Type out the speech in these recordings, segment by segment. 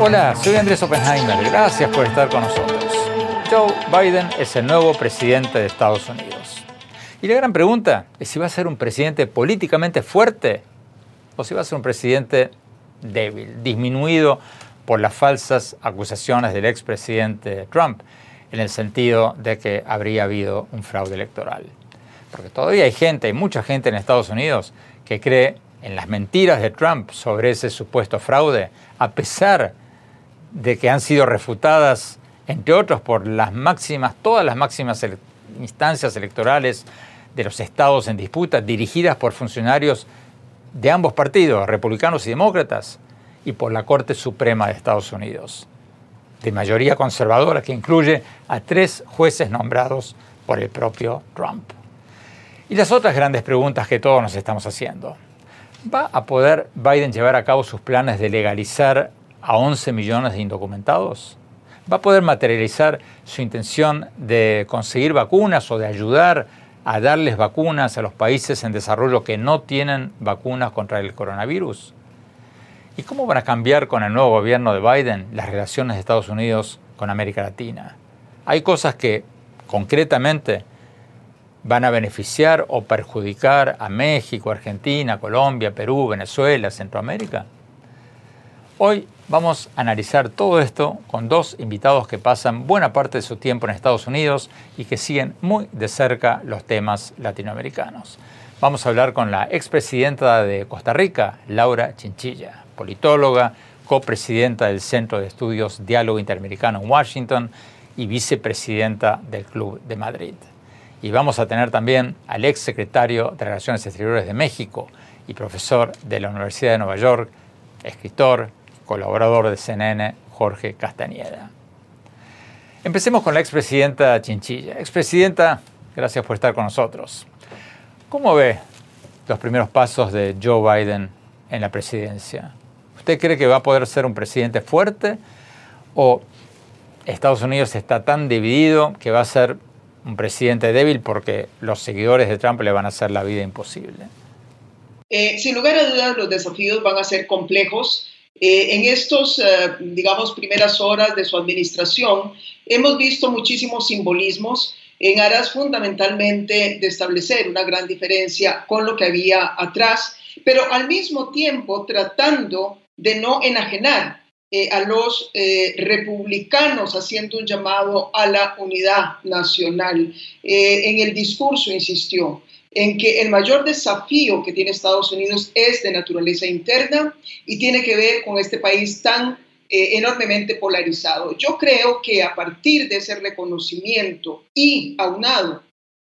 Hola, soy Andrés Oppenheimer. Gracias por estar con nosotros. Joe Biden es el nuevo presidente de Estados Unidos. Y la gran pregunta es si va a ser un presidente políticamente fuerte o si va a ser un presidente débil, disminuido por las falsas acusaciones del expresidente Trump, en el sentido de que habría habido un fraude electoral. Porque todavía hay gente, hay mucha gente en Estados Unidos que cree en las mentiras de Trump sobre ese supuesto fraude, a pesar de que han sido refutadas, entre otros, por las máximas, todas las máximas instancias electorales de los estados en disputa, dirigidas por funcionarios de ambos partidos, republicanos y demócratas, y por la Corte Suprema de Estados Unidos, de mayoría conservadora, que incluye a tres jueces nombrados por el propio Trump. Y las otras grandes preguntas que todos nos estamos haciendo. ¿Va a poder Biden llevar a cabo sus planes de legalizar a 11 millones de indocumentados? ¿Va a poder materializar su intención de conseguir vacunas o de ayudar a darles vacunas a los países en desarrollo que no tienen vacunas contra el coronavirus? ¿Y cómo van a cambiar con el nuevo gobierno de Biden las relaciones de Estados Unidos con América Latina? Hay cosas que concretamente van a beneficiar o perjudicar a México, Argentina, Colombia, Perú, Venezuela, Centroamérica. Hoy vamos a analizar todo esto con dos invitados que pasan buena parte de su tiempo en Estados Unidos y que siguen muy de cerca los temas latinoamericanos. Vamos a hablar con la expresidenta de Costa Rica, Laura Chinchilla politóloga, copresidenta del Centro de Estudios Diálogo Interamericano en Washington y vicepresidenta del Club de Madrid. Y vamos a tener también al ex secretario de Relaciones Exteriores de México y profesor de la Universidad de Nueva York, escritor, colaborador de CNN, Jorge Castañeda. Empecemos con la expresidenta Chinchilla. Expresidenta, gracias por estar con nosotros. ¿Cómo ve los primeros pasos de Joe Biden en la presidencia? ¿Usted cree que va a poder ser un presidente fuerte o Estados Unidos está tan dividido que va a ser un presidente débil porque los seguidores de Trump le van a hacer la vida imposible? Eh, sin lugar a dudas, los desafíos van a ser complejos. Eh, en estos, eh, digamos, primeras horas de su administración, hemos visto muchísimos simbolismos en aras fundamentalmente de establecer una gran diferencia con lo que había atrás, pero al mismo tiempo tratando de no enajenar eh, a los eh, republicanos haciendo un llamado a la unidad nacional. Eh, en el discurso insistió en que el mayor desafío que tiene Estados Unidos es de naturaleza interna y tiene que ver con este país tan enormemente polarizado. Yo creo que a partir de ese reconocimiento y aunado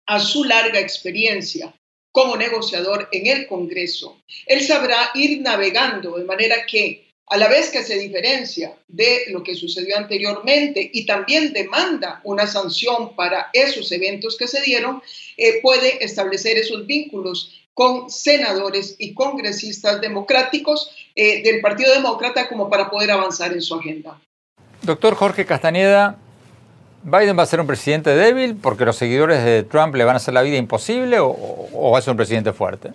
a su larga experiencia como negociador en el Congreso, él sabrá ir navegando de manera que a la vez que se diferencia de lo que sucedió anteriormente y también demanda una sanción para esos eventos que se dieron, eh, puede establecer esos vínculos con senadores y congresistas democráticos eh, del Partido Demócrata como para poder avanzar en su agenda. Doctor Jorge Castañeda, ¿Biden va a ser un presidente débil porque los seguidores de Trump le van a hacer la vida imposible o, va a ser un presidente fuerte?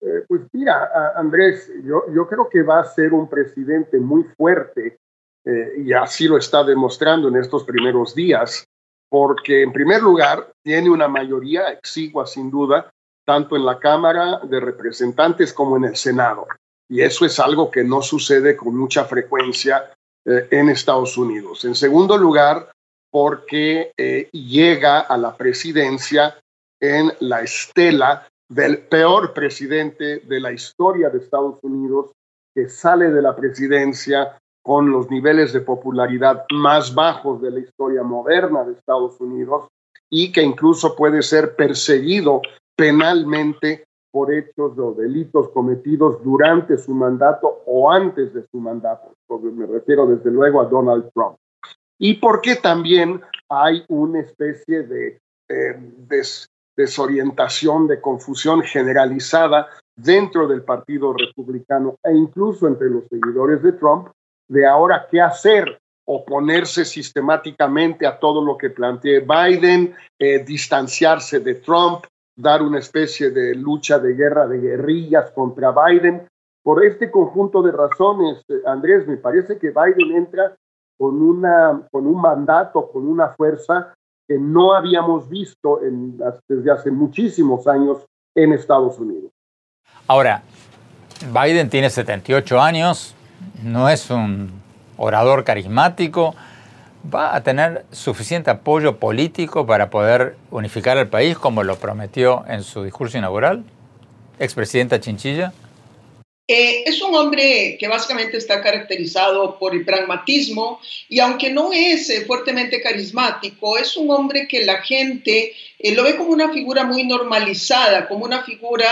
Eh, pues mira, Andrés, yo, creo que va a ser un presidente muy fuerte eh, y así lo está demostrando en estos primeros días, porque en primer lugar tiene una mayoría exigua sin duda, tanto en la Cámara de Representantes como en el Senado. Y eso es algo que no sucede con mucha frecuencia eh, en Estados Unidos. En segundo lugar, porque eh, llega a la presidencia en la estela del peor presidente de la historia de Estados Unidos, que sale de la presidencia con los niveles de popularidad más bajos de la historia moderna de Estados Unidos y que incluso puede ser perseguido penalmente por hechos o delitos cometidos durante su mandato o antes de su mandato. Me refiero desde luego a Donald Trump. Y porque también hay una especie de eh, desorientación, de confusión generalizada dentro del Partido Republicano e incluso entre los seguidores de Trump de ahora qué hacer, oponerse sistemáticamente a todo lo que plantee Biden, eh, distanciarse de Trump, dar una especie de lucha de guerra de guerrillas contra Biden. Por este conjunto de razones, eh, Andrés, me parece que Biden entra con, una, con un mandato, con una fuerza que no habíamos visto en, desde hace muchísimos años en Estados Unidos. Ahora, Biden tiene 78 años, no es un orador carismático, ¿va a tener suficiente apoyo político para poder unificar al país como lo prometió en su discurso inaugural? Expresidenta Chinchilla. Eh, es un hombre que básicamente está caracterizado por el pragmatismo y aunque no es eh, fuertemente carismático, es un hombre que la gente eh, lo ve como una figura muy normalizada, como una figura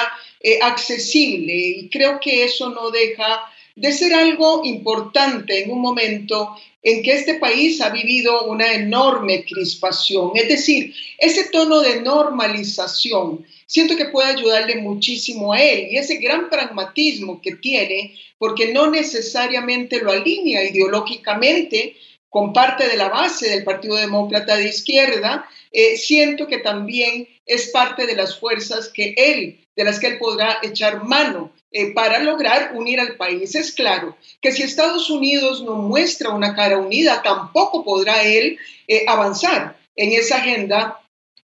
accesible y creo que eso no deja de ser algo importante en un momento en que este país ha vivido una enorme crispación. Es decir, ese tono de normalización siento que puede ayudarle muchísimo a él y ese gran pragmatismo que tiene, porque no necesariamente lo alinea ideológicamente con parte de la base del Partido Demócrata de Izquierda, eh, siento que también es parte de las fuerzas que él, de las que él podrá echar mano eh, para lograr unir al país. Es claro que si Estados Unidos no muestra una cara unida, tampoco podrá él eh, avanzar en esa agenda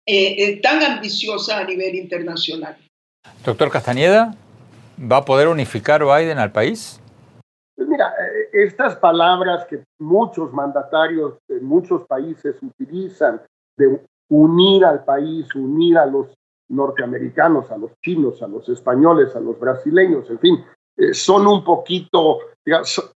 eh, tan ambiciosa a nivel internacional. Doctor Castañeda, ¿va a poder unificar Biden al país? Pues mira, estas palabras que muchos mandatarios de muchos países utilizan de unir al país, unir a los norteamericanos, a los chinos, a los españoles, a los brasileños, en fin, eh, son un poquito,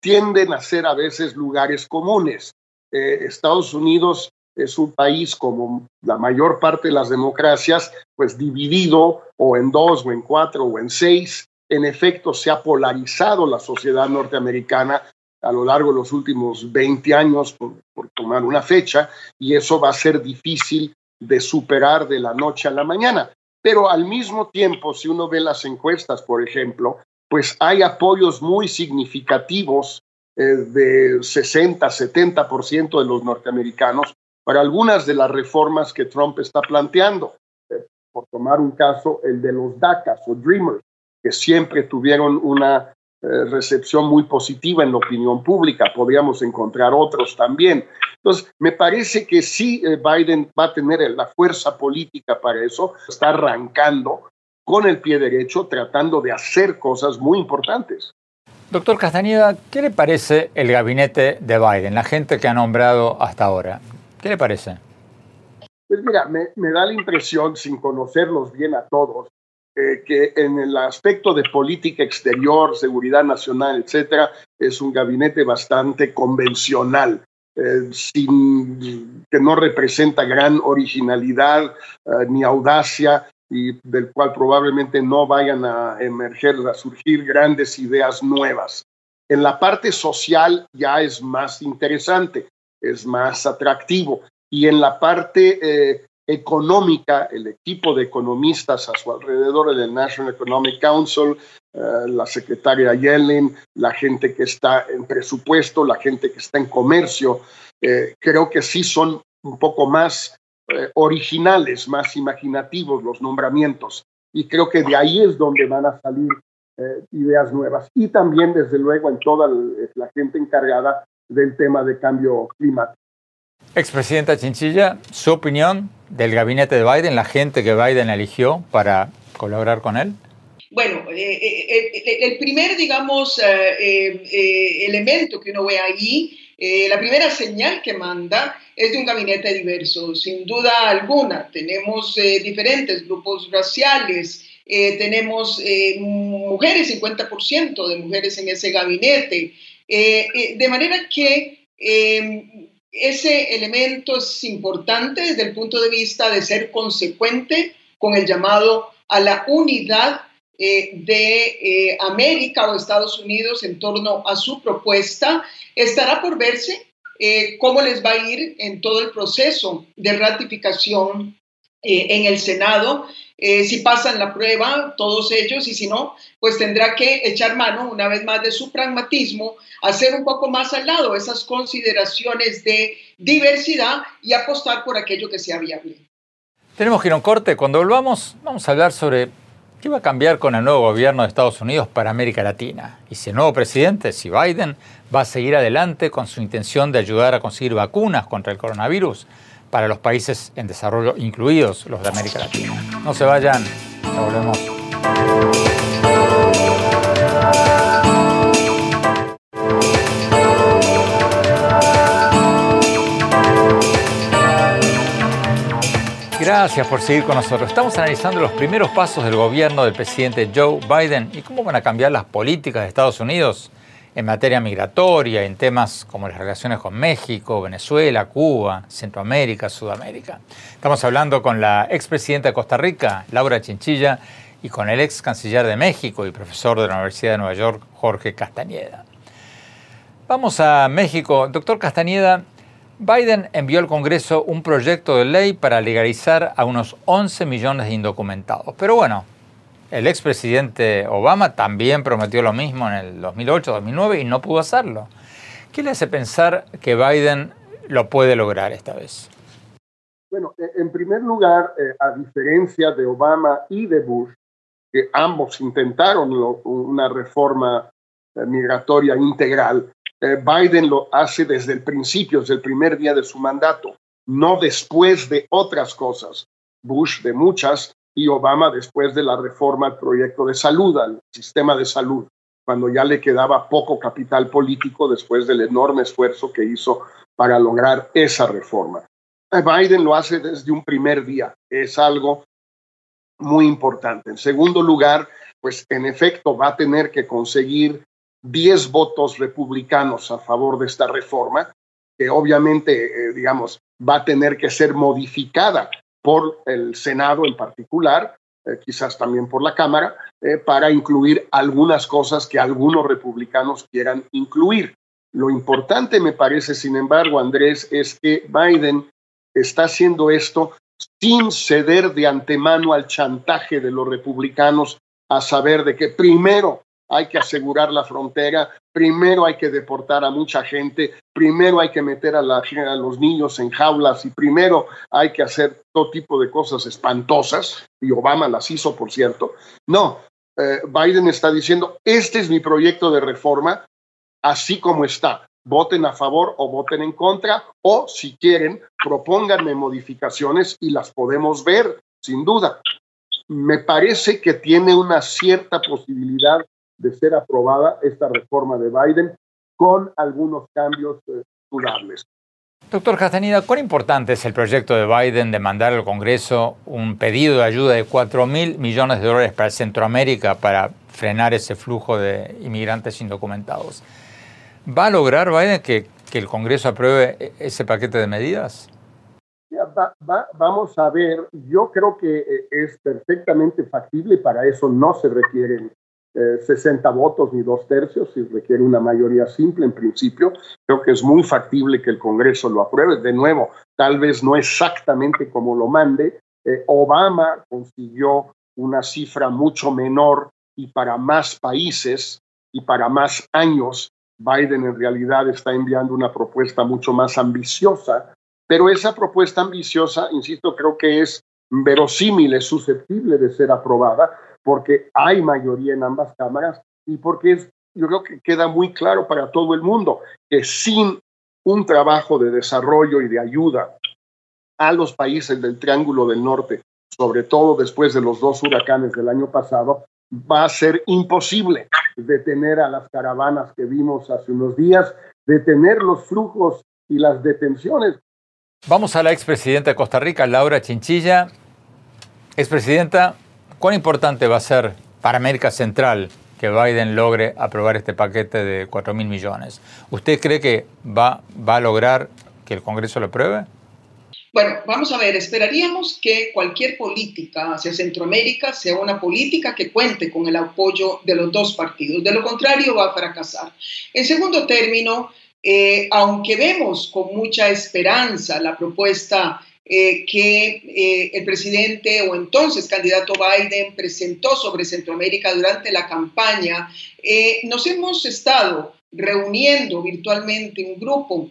tienden a ser a veces lugares comunes. Eh, Estados Unidos es un país como la mayor parte de las democracias, pues dividido o en dos o en cuatro o en seis. En efecto, se ha polarizado la sociedad norteamericana a lo largo de los últimos 20 años, por, tomar una fecha, y eso va a ser difícil de superar de la noche a la mañana. Pero al mismo tiempo, si uno ve las encuestas, por ejemplo, pues hay apoyos muy significativos eh, de 60, 70% de los norteamericanos para algunas de las reformas que Trump está planteando. Eh, por tomar un caso, el de los DACAs o Dreamers, que siempre tuvieron una eh, recepción muy positiva en la opinión pública. Podríamos encontrar otros también. Entonces, me parece que sí eh, Biden va a tener la fuerza política para eso. Está arrancando con el pie derecho, tratando de hacer cosas muy importantes. Doctor Castañeda, ¿qué le parece el gabinete de Biden, la gente que ha nombrado hasta ahora? ¿Qué le parece? Pues mira, me, da la impresión, sin conocerlos bien a todos, eh, que en el aspecto de política exterior, seguridad nacional, etcétera, es un gabinete bastante convencional, eh, sin, que no representa gran originalidad eh, ni audacia y del cual probablemente no vayan a emerger, a surgir grandes ideas nuevas. En la parte social ya es más interesante, es más atractivo. Y en la parte económica, el equipo de economistas a su alrededor, el National Economic Council, eh, la secretaria Yellen, la gente que está en presupuesto, la gente que está en comercio, eh, creo que sí son un poco más eh, originales, más imaginativos los nombramientos. Y creo que de ahí es donde van a salir ideas nuevas. Y también, desde luego, en toda la gente encargada del tema de cambio climático. Expresidenta Chinchilla, su opinión del gabinete de Biden, la gente que Biden eligió para colaborar con él. Bueno, eh, eh, eh, el primer, digamos, elemento que uno ve ahí, la primera señal que manda es de un gabinete diverso, sin duda alguna. Tenemos diferentes grupos raciales, tenemos mujeres, 50% de mujeres en ese gabinete, de manera que ese elemento es importante desde el punto de vista de ser consecuente con el llamado a la unidad eh, de eh, América o Estados Unidos en torno a su propuesta. Estará por verse eh, cómo les va a ir en todo el proceso de ratificación en el Senado. si pasan la prueba, todos ellos, y si no, pues tendrá que echar mano una vez más de su pragmatismo, hacer un poco más al lado esas consideraciones de diversidad y apostar por aquello que sea viable. Tenemos que ir corte. Cuando volvamos, vamos a hablar sobre qué va a cambiar con el nuevo gobierno de Estados Unidos para América Latina. Y si el nuevo presidente, si Biden, va a seguir adelante con su intención de ayudar a conseguir vacunas contra el coronavirus para los países en desarrollo, incluidos los de América Latina. No se vayan, ya volvemos. Gracias por seguir con nosotros. Estamos analizando los primeros pasos del gobierno del presidente Joe Biden y cómo van a cambiar las políticas de Estados Unidos en materia migratoria, en temas como las relaciones con México, Venezuela, Cuba, Centroamérica, Sudamérica. Estamos hablando con la expresidenta de Costa Rica, Laura Chinchilla, y con el ex canciller de México y profesor de la Universidad de Nueva York, Jorge Castañeda. Vamos a México. Doctor Castañeda, Biden envió al Congreso un proyecto de ley para legalizar a unos 11 millones de indocumentados. Pero bueno, el expresidente Obama también prometió lo mismo en el 2008-2009 y no pudo hacerlo. ¿Qué le hace pensar que Biden lo puede lograr esta vez? Bueno, e, en primer lugar, eh, a diferencia de Obama y de Bush, que ambos intentaron una reforma eh, migratoria integral, eh, Biden lo hace desde el principio, desde el primer día de su mandato, no después de otras cosas. Bush de muchas y Obama después de la reforma al proyecto de salud, al sistema de salud, cuando ya le quedaba poco capital político después del enorme esfuerzo que hizo para lograr esa reforma. Eh, Biden lo hace desde un primer día, es algo muy importante. En segundo lugar, pues en efecto va a tener que conseguir 10 votos republicanos a favor de esta reforma, que obviamente, eh, digamos, va a tener que ser modificada por el Senado en particular, eh, quizás también por la Cámara, eh, para incluir algunas cosas que algunos republicanos quieran incluir. Lo importante me parece, sin embargo, Andrés, es que Biden está haciendo esto sin ceder de antemano al chantaje de los republicanos a saber de que primero hay que asegurar la frontera, primero hay que deportar a mucha gente, primero hay que meter a, los niños en jaulas y primero hay que hacer todo tipo de cosas espantosas, y Obama las hizo, por cierto. No, eh, Biden está diciendo, este es mi proyecto de reforma, así como está. Voten a favor o voten en contra, o si quieren, propónganme modificaciones y las podemos ver, sin duda. Me parece que tiene una cierta posibilidad de ser aprobada esta reforma de Biden con algunos cambios eh, dudables. Doctor Castaneda, ¿cuán importante es el proyecto de Biden de mandar al Congreso un pedido de ayuda de 4 mil millones de dólares para Centroamérica para frenar ese flujo de inmigrantes indocumentados? ¿Va a lograr Biden que, que el Congreso apruebe e-, ese paquete de medidas? vamos a ver, yo creo que eh, es perfectamente factible, para eso no se requieren 60 eh, votos ni dos tercios, y requiere una mayoría simple en principio. Creo que es muy factible que el Congreso lo apruebe. De nuevo, tal vez no exactamente como lo mande. Eh, Obama consiguió una cifra mucho menor y para más países y para más años. Biden en realidad está enviando una propuesta mucho más ambiciosa, pero esa propuesta ambiciosa, insisto, creo que es verosímil, es susceptible de ser aprobada, porque hay mayoría en ambas cámaras y porque es, yo creo que queda muy claro para todo el mundo que sin un trabajo de desarrollo y de ayuda a los países del Triángulo del Norte, sobre todo después de los dos huracanes del año pasado, va a ser imposible detener a las caravanas que vimos hace unos días, detener los flujos y las detenciones. Vamos a la expresidenta de Costa Rica, Laura Chinchilla. Expresidenta, ¿Cuán importante va a ser para América Central que Biden logre aprobar este paquete de 4 mil millones? ¿Usted cree que va, va a lograr que el Congreso lo apruebe? Bueno, vamos a ver, esperaríamos que cualquier política hacia Centroamérica sea una política que cuente con el apoyo de los dos partidos. De lo contrario, va a fracasar. En segundo término, eh, aunque vemos con mucha esperanza la propuesta eh, que eh, el presidente o entonces candidato Biden presentó sobre Centroamérica durante la campaña, nos hemos estado reuniendo virtualmente un grupo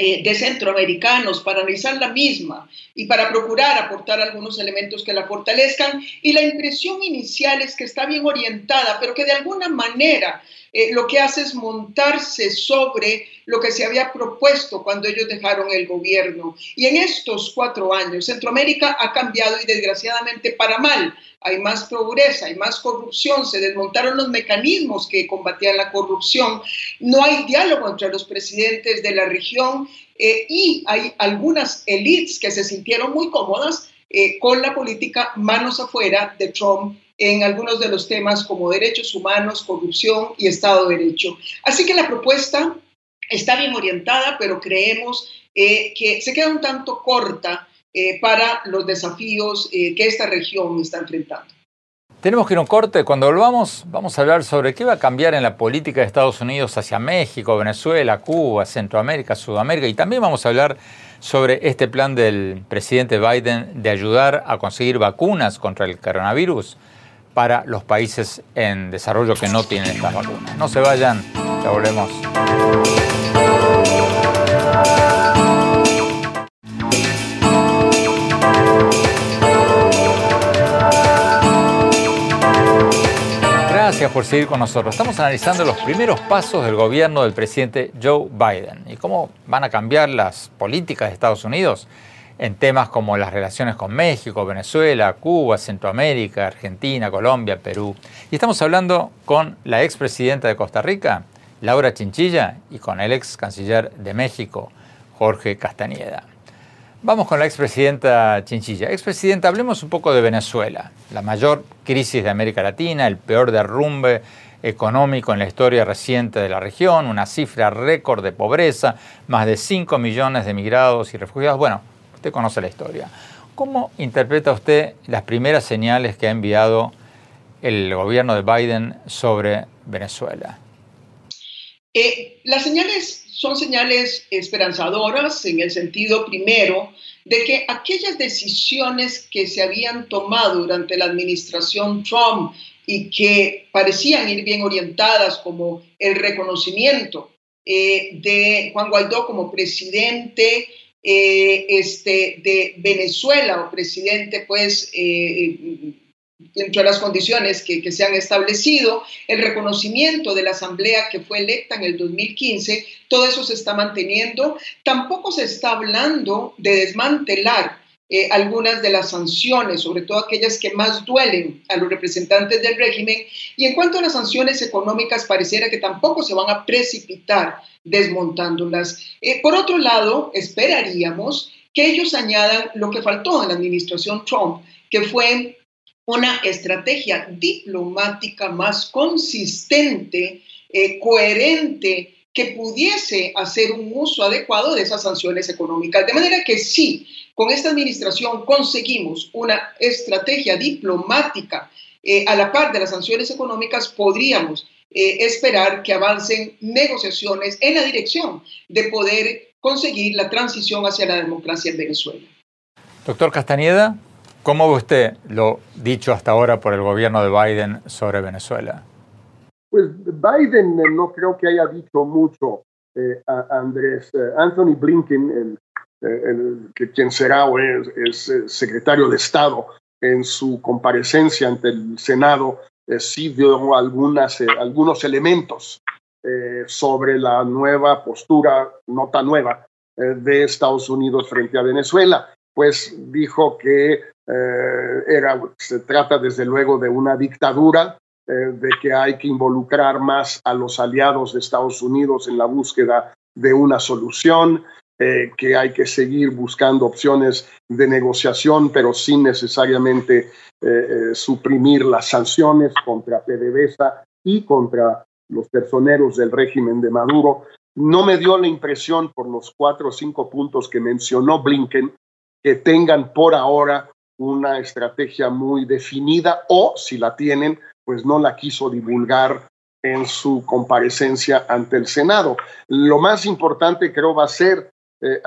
eh, de centroamericanos para analizar la misma y para procurar aportar algunos elementos que la fortalezcan. Y la impresión inicial es que está bien orientada, pero que de alguna manera eh, lo que hace es montarse sobre lo que se había propuesto cuando ellos dejaron el gobierno. Y en estos cuatro años, Centroamérica ha cambiado y desgraciadamente para mal. Hay más pobreza, hay más corrupción, se desmontaron los mecanismos que combatían la corrupción, no hay diálogo entre los presidentes de la región eh, y hay algunas élites que se sintieron muy cómodas eh, con la política manos afuera de Trump en algunos de los temas como derechos humanos, corrupción y Estado de Derecho. Así que la propuesta está bien orientada, pero creemos eh, que se queda un tanto corta eh, para los desafíos que esta región está enfrentando. Tenemos que ir a un corte. Cuando volvamos, vamos a hablar sobre qué va a cambiar en la política de Estados Unidos hacia México, Venezuela, Cuba, Centroamérica, Sudamérica. Y también vamos a hablar sobre este plan del presidente Biden de ayudar a conseguir vacunas contra el coronavirus para los países en desarrollo que no tienen estas vacunas. No se vayan, ya volvemos. Gracias por seguir con nosotros. Estamos analizando los primeros pasos del gobierno del presidente Joe Biden y cómo van a cambiar las políticas de Estados Unidos en temas como las relaciones con México, Venezuela, Cuba, Centroamérica, Argentina, Colombia, Perú. Y estamos hablando con la expresidenta de Costa Rica, Laura Chinchilla, y con el ex canciller de México, Jorge Castañeda. Vamos con la expresidenta Chinchilla. Expresidenta, hablemos un poco de Venezuela, la mayor crisis de América Latina, el peor derrumbe económico en la historia reciente de la región, una cifra récord de pobreza, más de 5 millones de migrados y refugiados. Bueno, Usted conoce la historia. ¿Cómo interpreta usted las primeras señales que ha enviado el gobierno de Biden sobre Venezuela? Eh, las señales son señales esperanzadoras en el sentido primero de que aquellas decisiones que se habían tomado durante la administración Trump y que parecían ir bien orientadas como el reconocimiento eh, de Juan Guaidó como presidente eh, este, de Venezuela o presidente, pues, eh, dentro de las condiciones que, que, se han establecido, el reconocimiento de la Asamblea que fue electa en el 2015, todo eso se está manteniendo. Tampoco se está hablando de desmantelar eh, algunas de las sanciones, sobre todo aquellas que más duelen a los representantes del régimen. Y en cuanto a las sanciones económicas, pareciera que tampoco se van a precipitar desmontándolas. Eh, por otro lado, esperaríamos que ellos añadan lo que faltó en la administración Trump, que fue una estrategia diplomática más consistente, eh, coherente, que pudiese hacer un uso adecuado de esas sanciones económicas. De manera que sí, con esta administración conseguimos una estrategia diplomática eh, a la par de las sanciones económicas, podríamos eh, esperar que avancen negociaciones en la dirección de poder conseguir la transición hacia la democracia en Venezuela. Doctor Castañeda, ¿cómo ve usted lo dicho hasta ahora por el gobierno de Biden sobre Venezuela? Pues Biden eh, no creo que haya dicho mucho, a Andrés. Anthony Blinken, el el, que quien será o es, eh, secretario de Estado en su comparecencia ante el Senado, eh, sí dio algunas, eh, algunos elementos sobre la nueva postura, no tan nueva, de Estados Unidos frente a Venezuela. Pues dijo que era, se trata desde luego de una dictadura, de que hay que involucrar más a los aliados de Estados Unidos en la búsqueda de una solución, eh, que hay que seguir buscando opciones de negociación, pero sin necesariamente eh, eh, suprimir las sanciones contra PDVSA y contra los personeros del régimen de Maduro. no me dio la impresión por los cuatro o cinco puntos que mencionó Blinken que tengan por ahora una estrategia muy definida o si la tienen, pues no la quiso divulgar en su comparecencia ante el Senado. Lo más importante creo va a ser, eh,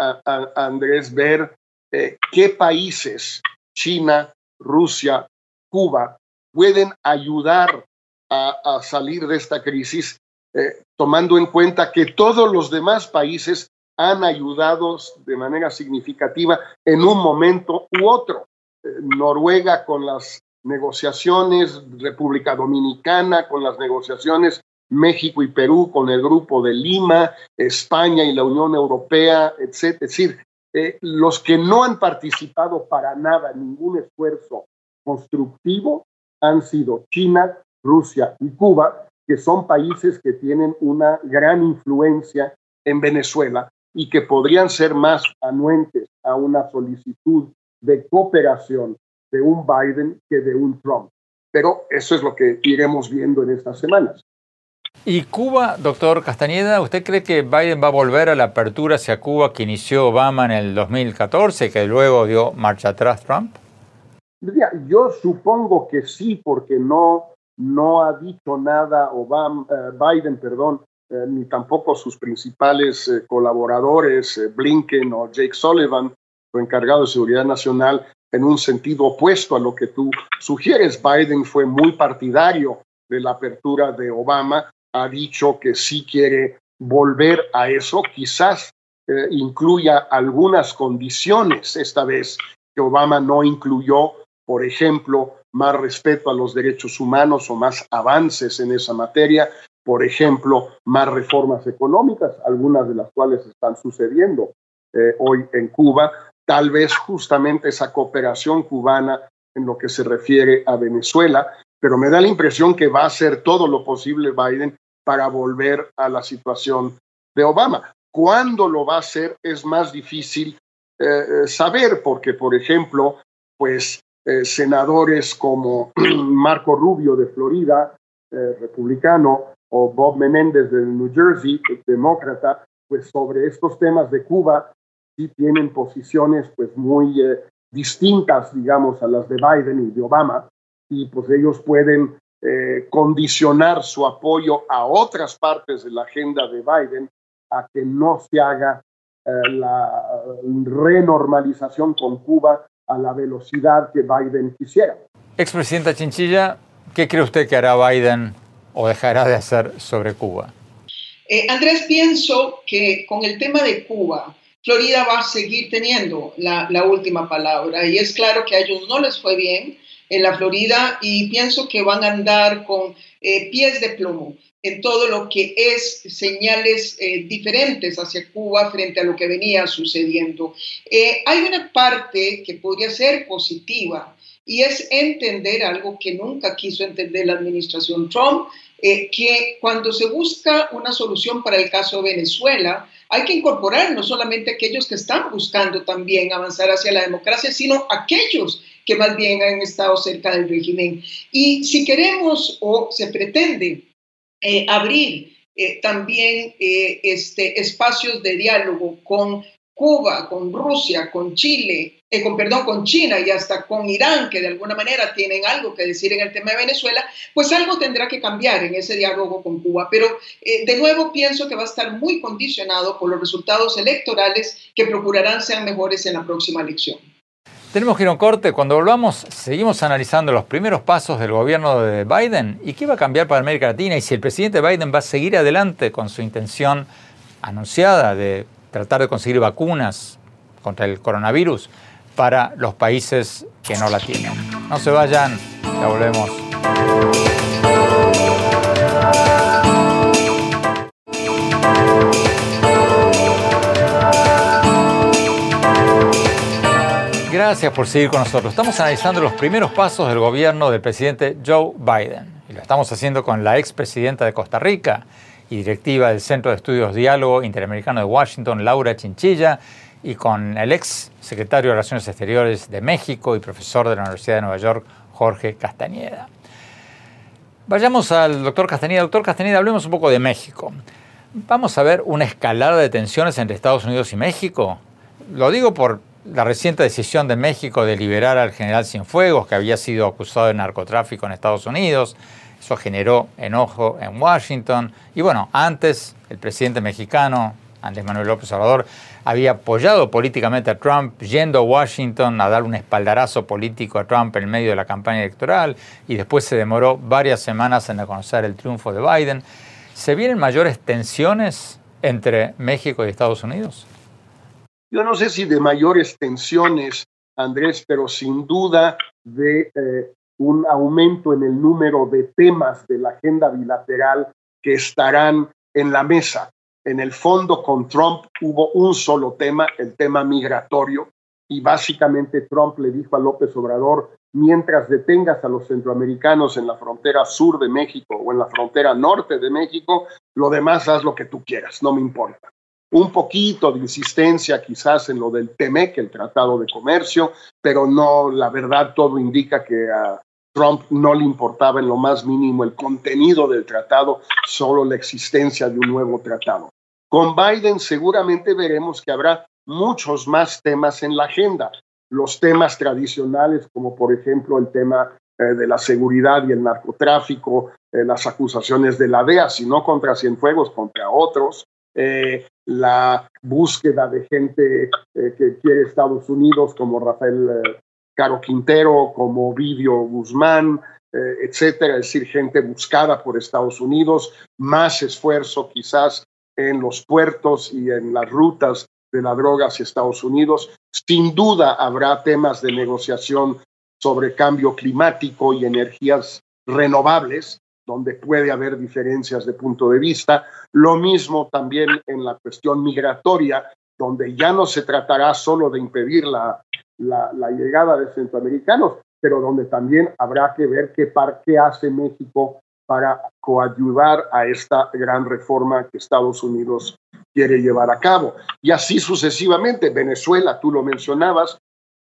Andrés, ver eh, qué países, China, Rusia, Cuba, pueden ayudar a, salir de esta crisis, eh, tomando en cuenta que todos los demás países han ayudado de manera significativa en un momento u otro. Noruega con las negociaciones, República Dominicana con las negociaciones, México y Perú con el Grupo de Lima, España y la Unión Europea, etc. Es decir, eh, los que no han participado para nada en ningún esfuerzo constructivo han sido China, Rusia y Cuba, que son países que tienen una gran influencia en Venezuela y que podrían ser más anuentes a una solicitud de cooperación de un Biden que de un Trump. Pero eso es lo que iremos viendo en estas semanas. ¿Y Cuba, doctor Castañeda, usted cree que Biden va a volver a la apertura hacia Cuba que inició Obama en el 2014 y que luego dio marcha atrás Trump? Yo supongo que sí, porque no, no ha dicho nada Obama, eh, Biden, perdón, ni tampoco sus principales eh, colaboradores, Blinken o Jake Sullivan, su encargado de seguridad nacional, en un sentido opuesto a lo que tú sugieres. Biden fue muy partidario de la apertura de Obama, ha dicho que sí quiere volver a eso, quizás eh, incluya algunas condiciones esta vez que Obama no incluyó, por ejemplo, más respeto a los derechos humanos o más avances en esa materia, por ejemplo, más reformas económicas, algunas de las cuales están sucediendo eh, hoy en Cuba, tal vez justamente esa cooperación cubana en lo que se refiere a Venezuela, pero me da la impresión que va a hacer todo lo posible Biden para volver a la situación de Obama. ¿Cuándo lo va a hacer? Es más difícil eh, eh, saber, porque, por ejemplo, pues senadores como Marco Rubio de Florida, republicano, o Bob Menéndez de New Jersey, demócrata, pues sobre estos temas de Cuba tienen posiciones pues muy eh, distintas, digamos, a las de Biden y de Obama, y pues ellos pueden eh, condicionar su apoyo a otras partes de la agenda de Biden a que no se haga eh, la renormalización con Cuba a la velocidad que Biden quisiera. Expresidenta Chinchilla, ¿qué cree usted que hará Biden o dejará de hacer sobre Cuba? Andrés, pienso que con el tema de Cuba, Florida va a seguir teniendo la, última palabra y es claro que a ellos no les fue bien en la Florida y pienso que van a andar con eh, pies de plomo en todo lo que es señales eh, diferentes hacia Cuba frente a lo que venía sucediendo. Eh, hay una parte que podría ser positiva y es entender algo que nunca quiso entender la administración Trump, que cuando se busca una solución para el caso de Venezuela, hay que incorporar no solamente aquellos que están buscando también avanzar hacia la democracia, sino aquellos que más bien han estado cerca del régimen. Y si queremos o se pretende eh, abrir eh, también eh, este, espacios de diálogo con Cuba, con Rusia, con Chile, eh, con perdón, con China y hasta con Irán, que de alguna manera tienen algo que decir en el tema de Venezuela, pues algo tendrá que cambiar en ese diálogo con Cuba. Pero eh, de nuevo pienso que va a estar muy condicionado por los resultados electorales que procurarán sean mejores en la próxima elección. Tenemos que ir a un corte. Cuando volvamos, seguimos analizando los primeros pasos del gobierno de Biden y qué va a cambiar para América Latina y si el presidente Biden va a seguir adelante con su intención anunciada de tratar de conseguir vacunas contra el coronavirus para los países que no la tienen. No se vayan, ya volvemos. Gracias por seguir con nosotros. Estamos analizando los primeros pasos del gobierno del presidente Joe Biden. Y lo estamos haciendo con la expresidenta de Costa Rica, y directiva del Centro de Estudios Diálogo Interamericano de Washington, Laura Chinchilla, y con el ex secretario de Relaciones Exteriores de México y profesor de la Universidad de Nueva York, Jorge Castañeda. Vayamos al doctor Castañeda. Doctor Castañeda, hablemos un poco de México. ¿Vamos a ver una escalada de tensiones entre Estados Unidos y México? Lo digo por la reciente decisión de México de liberar al general Cienfuegos, que había sido acusado de narcotráfico en Estados Unidos. Eso generó enojo en Washington. Y bueno, antes el presidente mexicano, Andrés Manuel López Obrador, había apoyado políticamente a Trump, yendo a Washington a dar un espaldarazo político a Trump en medio de la campaña electoral, y después se demoró varias semanas en conocer el triunfo de Biden. ¿Se vienen mayores tensiones entre México y Estados Unidos? Yo no sé si de mayores tensiones, Andrés, pero sin duda de eh, un aumento en el número de temas de la agenda bilateral que estarán en la mesa. En el fondo, con Trump hubo un solo tema, el tema migratorio, y básicamente Trump le dijo a López Obrador, mientras detengas a los centroamericanos en la frontera sur de México o en la frontera norte de México, lo demás haz lo que tú quieras, no me importa. Un poquito de insistencia quizás en lo del TEMEC, el Tratado de Comercio, pero no, la verdad todo indica que a Trump no le importaba en lo más mínimo el contenido del tratado, solo la existencia de un nuevo tratado. Con Biden seguramente veremos que habrá muchos más temas en la agenda. Los temas tradicionales, como por ejemplo el tema eh, de la seguridad y el narcotráfico, eh, las acusaciones de la DEA, sino contra Cienfuegos, contra otros, eh, la búsqueda de gente que quiere Estados Unidos, como Rafael Caro Quintero, como Vidio Guzmán, etcétera, es decir, gente buscada por Estados Unidos, más esfuerzo quizás en los puertos y en las rutas de la droga hacia Estados Unidos. Sin duda habrá temas de negociación sobre cambio climático y energías renovables, donde puede haber diferencias de punto de vista. Lo mismo también en la cuestión migratoria, donde ya no se tratará solo de impedir la, la, llegada de centroamericanos, pero donde también habrá que ver qué, par, qué hace México para coayudar a esta gran reforma que Estados Unidos quiere llevar a cabo. Y así sucesivamente. Venezuela, tú lo mencionabas,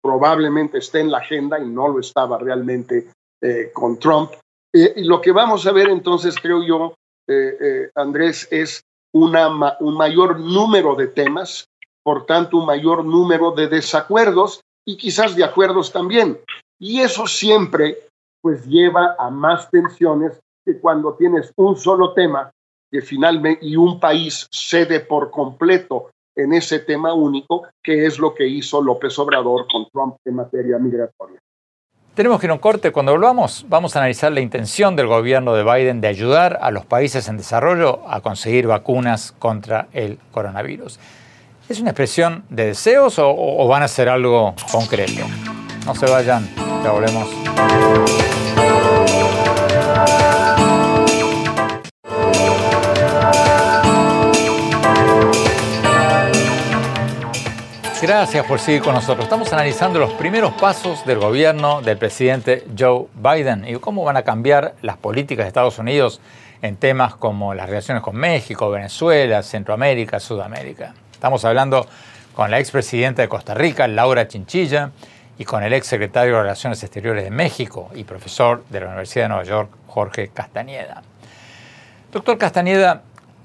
probablemente esté en la agenda y no lo estaba realmente eh, con Trump. Eh, y lo que vamos a ver entonces, creo yo, eh, Andrés, es una, un mayor número de temas, por tanto, un mayor número de desacuerdos y quizás de acuerdos también. Y eso siempre pues lleva a más tensiones que cuando tienes un solo tema que finalmente y un país cede por completo en ese tema único, que es lo que hizo López Obrador con Trump en materia migratoria. Tenemos que ir a un corte. Cuando volvamos, vamos a analizar la intención del gobierno de Biden de ayudar a los países en desarrollo a conseguir vacunas contra el coronavirus. ¿Es una expresión de deseos o, o van a hacer algo concreto? No se vayan, ya volvemos. Gracias por seguir con nosotros. Estamos analizando los primeros pasos del gobierno del presidente Joe Biden y cómo van a cambiar las políticas de Estados Unidos en temas como las relaciones con México, Venezuela, Centroamérica, Sudamérica. Estamos hablando con la expresidenta de Costa Rica, Laura Chinchilla, y con el exsecretario de Relaciones Exteriores de México y profesor de la Universidad de Nueva York, Jorge Castañeda. Doctor Castañeda,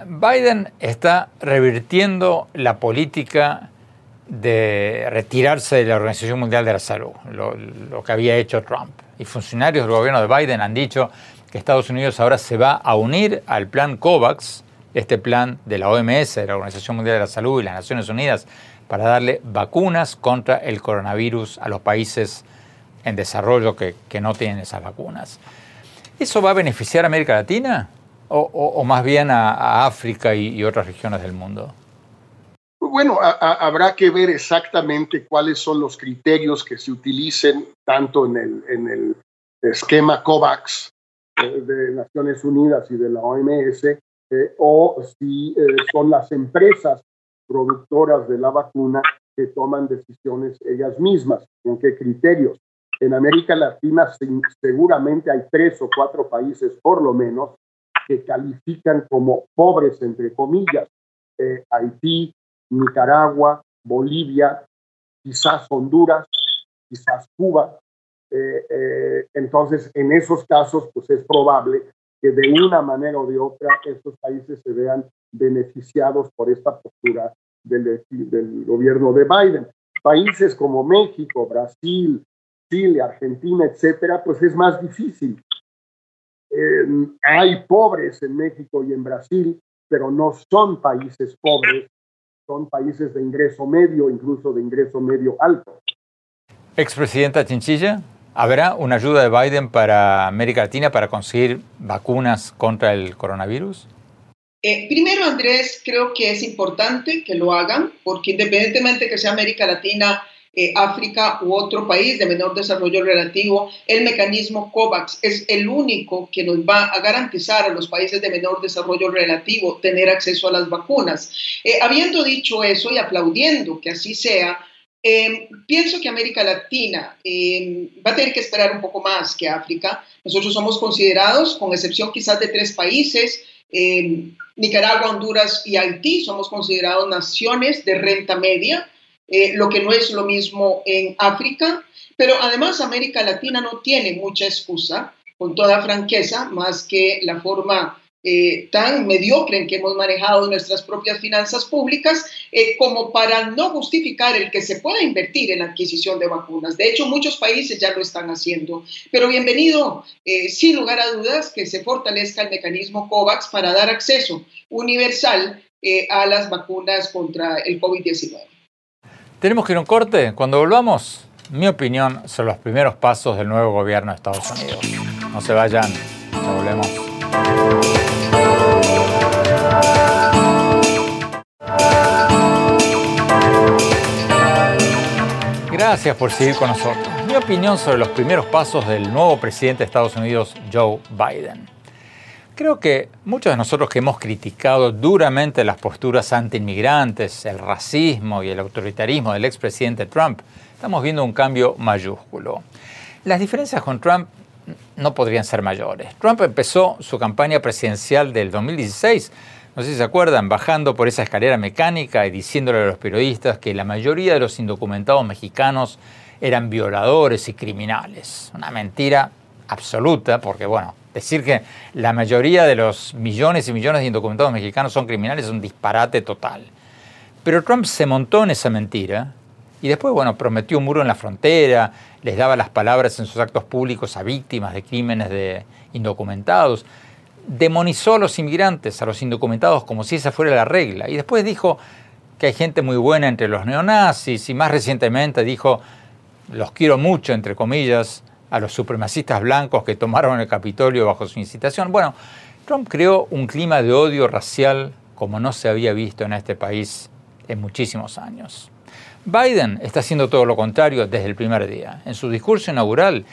Biden está revirtiendo la política de retirarse de la Organización Mundial de la Salud, lo, que había hecho Trump. Y funcionarios del gobierno de Biden han dicho que Estados Unidos ahora se va a unir al plan COVAX, este plan de la OMS, de la Organización Mundial de la Salud y las Naciones Unidas, para darle vacunas contra el coronavirus a los países en desarrollo que, no tienen esas vacunas. ¿Eso va a beneficiar a América Latina o, más bien a, África y otras regiones del mundo? Bueno, habrá que ver exactamente cuáles son los criterios que se utilicen tanto en el, en el esquema COVAX eh, de Naciones Unidas y de la OMS, eh, o si eh, son las empresas productoras de la vacuna que toman decisiones ellas mismas, en qué criterios. En América Latina seguramente hay tres o cuatro países por lo menos que califican como pobres, entre comillas, Haití, Nicaragua, Bolivia, quizás Honduras, quizás Cuba. Eh, eh, entonces, en esos casos, pues es probable que de una manera o de otra estos países se vean beneficiados por esta postura del, gobierno de Biden. Países como México, Brasil, Chile, Argentina, etcétera, pues es más difícil. Eh, hay pobres en México y en Brasil, pero no son países pobres, son países de ingreso medio, incluso de ingreso medio alto. Expresidenta Chinchilla, ¿habrá una ayuda de Biden para América Latina para conseguir vacunas contra el coronavirus? Eh, primero, Andrés, creo que es importante que lo hagan, porque independientemente que sea América Latina, eh, África u otro país de menor desarrollo relativo, el mecanismo COVAX es el único que nos va a garantizar a los países de menor desarrollo relativo tener acceso a las vacunas. Eh, habiendo dicho eso y aplaudiendo que así sea, eh, pienso que América Latina va a tener que esperar un poco más que África. Nosotros somos considerados, con excepción quizás de tres países, Nicaragua, Honduras y Haití, somos considerados naciones de renta media eh, lo que no es lo mismo en África, pero además América Latina no tiene mucha excusa, con toda franqueza, más que la forma eh, tan mediocre en que hemos manejado nuestras propias finanzas públicas, eh, como para no justificar el que se pueda invertir en la adquisición de vacunas. De hecho, muchos países ya lo están haciendo. Pero bienvenido, sin lugar a dudas, que se fortalezca el mecanismo COVAX para dar acceso universal a las vacunas contra el COVID-19. Tenemos que ir a un corte. Cuando volvamos, mi opinión sobre los primeros pasos del nuevo gobierno de Estados Unidos. No se vayan, ya volvemos. Gracias por seguir con nosotros. Mi opinión sobre los primeros pasos del nuevo presidente de Estados Unidos, Joe Biden. Creo que muchos de nosotros que hemos criticado duramente las posturas anti-inmigrantes, el racismo y el autoritarismo del expresidente Trump, estamos viendo un cambio mayúsculo. Las diferencias con Trump no podrían ser mayores. Trump empezó su campaña presidencial del 2016, no sé si se acuerdan, bajando por esa escalera mecánica y diciéndole a los periodistas que la mayoría de los indocumentados mexicanos eran violadores y criminales. Una mentira absoluta, porque bueno, decir que la mayoría de los millones y millones de indocumentados mexicanos son criminales es un disparate total. Pero Trump se montó en esa mentira y después, bueno, prometió un muro en la frontera, les daba las palabras en sus actos públicos a víctimas de crímenes de indocumentados, demonizó a los inmigrantes, a los indocumentados, como si esa fuera la regla. Y después dijo que hay gente muy buena entre los neonazis y más recientemente dijo, los quiero mucho, entre comillas, a los supremacistas blancos que tomaron el Capitolio bajo su incitación. Bueno, Trump creó un clima de odio racial como no se había visto en este país en muchísimos años. Biden está haciendo todo lo contrario desde el primer día. En su discurso inaugural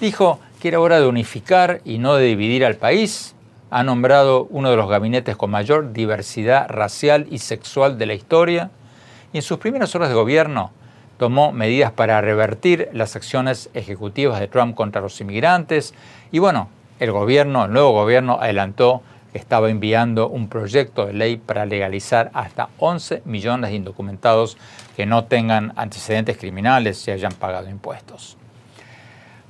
dijo que era hora de unificar y no de dividir al país. Ha nombrado uno de los gabinetes con mayor diversidad racial y sexual de la historia. Y en sus primeras horas de gobierno tomó medidas para revertir las acciones ejecutivas de Trump contra los inmigrantes y bueno, el gobierno, el nuevo gobierno adelantó que estaba enviando un proyecto de ley para legalizar hasta 11 millones de indocumentados que no tengan antecedentes criminales y hayan pagado impuestos.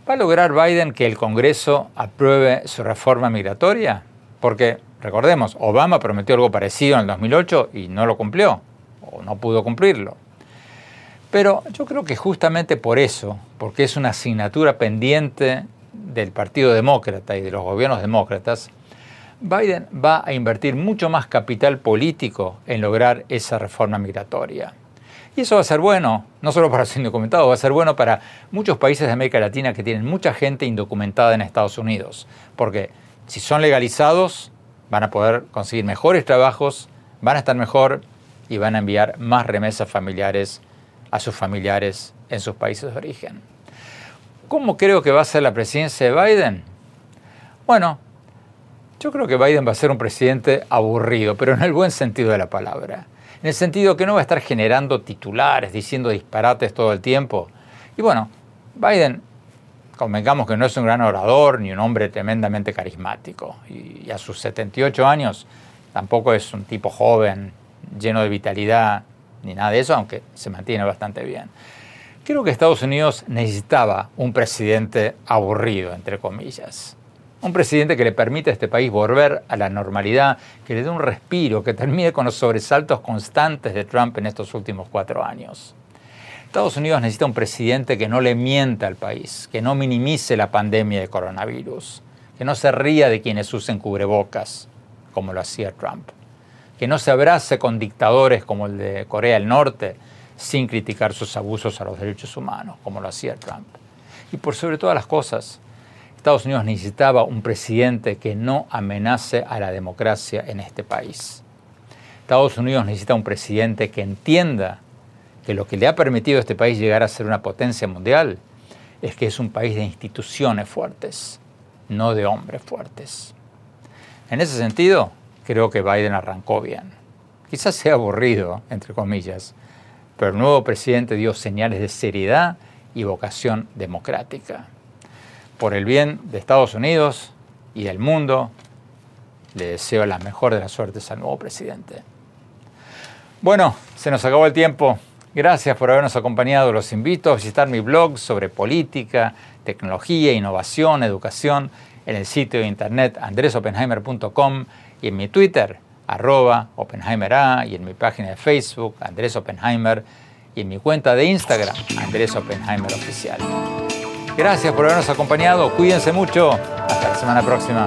¿Va a lograr Biden que el Congreso apruebe su reforma migratoria? Porque, recordemos, Obama prometió algo parecido en el 2008 y no lo cumplió, o no pudo cumplirlo. Pero yo creo que justamente por eso, porque es una asignatura pendiente del Partido Demócrata y de los gobiernos demócratas, Biden va a invertir mucho más capital político en lograr esa reforma migratoria. Y eso va a ser bueno, no solo para los indocumentados, va a ser bueno para muchos países de América Latina que tienen mucha gente indocumentada en Estados Unidos. Porque si son legalizados, van a poder conseguir mejores trabajos, van a estar mejor y van a enviar más remesas familiares a sus familiares en sus países de origen. ¿Cómo creo que va a ser la presidencia de Biden? Bueno, yo creo que Biden va a ser un presidente aburrido, pero en el buen sentido de la palabra. En el sentido que no va a estar generando titulares, diciendo disparates todo el tiempo. Y bueno, Biden, convengamos que no es un gran orador ni un hombre tremendamente carismático. Y a sus 78 años tampoco es un tipo joven, lleno de vitalidad ni nada de eso, aunque se mantiene bastante bien. Creo que Estados Unidos necesitaba un presidente aburrido, entre comillas. Un presidente que le permite a este país volver a la normalidad, que le dé un respiro, que termine con los sobresaltos constantes de Trump en estos últimos cuatro años. Estados Unidos necesita un presidente que no le mienta al país, que no minimice la pandemia de coronavirus, que no se ría de quienes usen cubrebocas, como lo hacía Trump, que no se abrace con dictadores como el de Corea del Norte, sin criticar sus abusos a los derechos humanos, como lo hacía Trump. Y por sobre todas las cosas, Estados Unidos necesitaba un presidente que no amenace a la democracia en este país. Estados Unidos necesita un presidente que entienda que lo que le ha permitido a este país llegar a ser una potencia mundial es que es un país de instituciones fuertes, no de hombres fuertes. En ese sentido, creo que Biden arrancó bien. Quizás sea aburrido, entre comillas, pero el nuevo presidente dio señales de seriedad y vocación democrática por el bien de Estados Unidos y del mundo, le deseo la mejor de las suertes al nuevo presidente. Bueno, se nos acabó el tiempo. Gracias por habernos acompañado. Los invito a visitar mi blog sobre política, tecnología, innovación, educación en el sitio de internet andresopenheimer.com y en mi Twitter, arroba OpenheimerA, y en mi página de Facebook, Andrés Oppenheimer, y en mi cuenta de Instagram, Andrés Oppenheimer Oficial. Gracias por habernos acompañado. Cuídense mucho. Hasta la semana próxima.